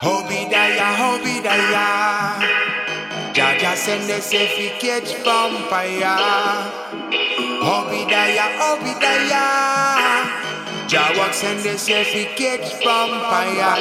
Obidaya, Obidaya. Jaja send the safe catch vampire. Obidaya. Jah walk send the safe catch vampire.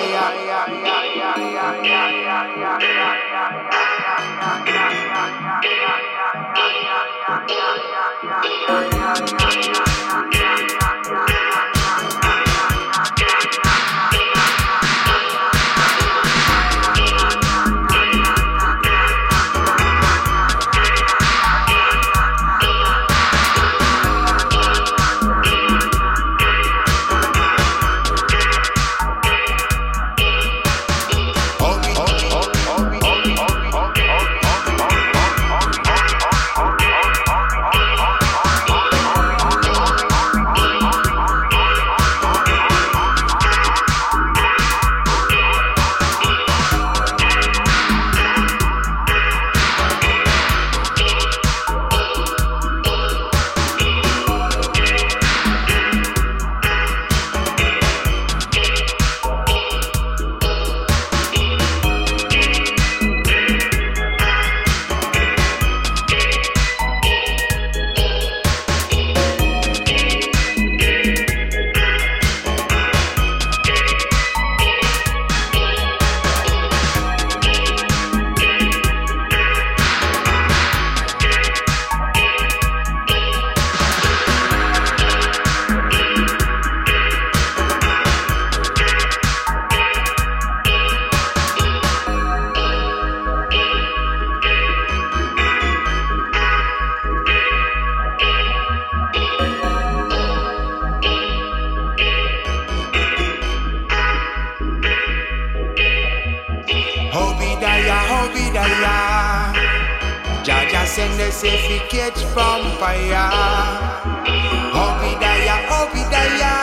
Send the safe catch vampire. Obidaya, Obidaya.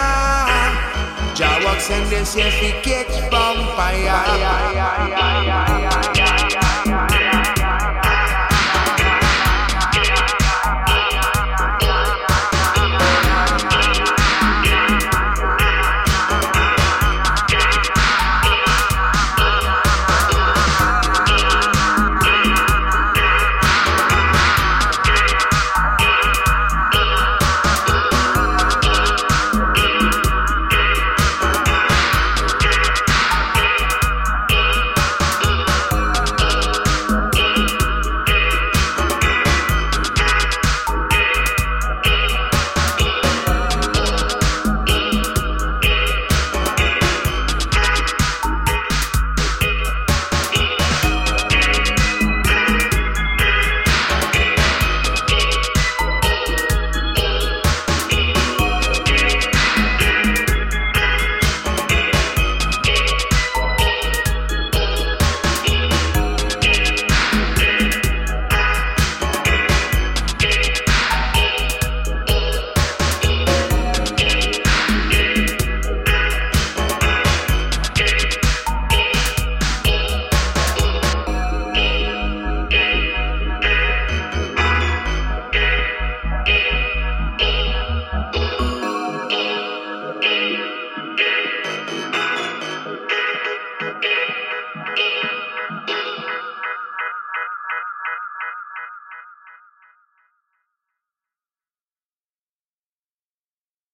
Jah walk send the safe catch vampire.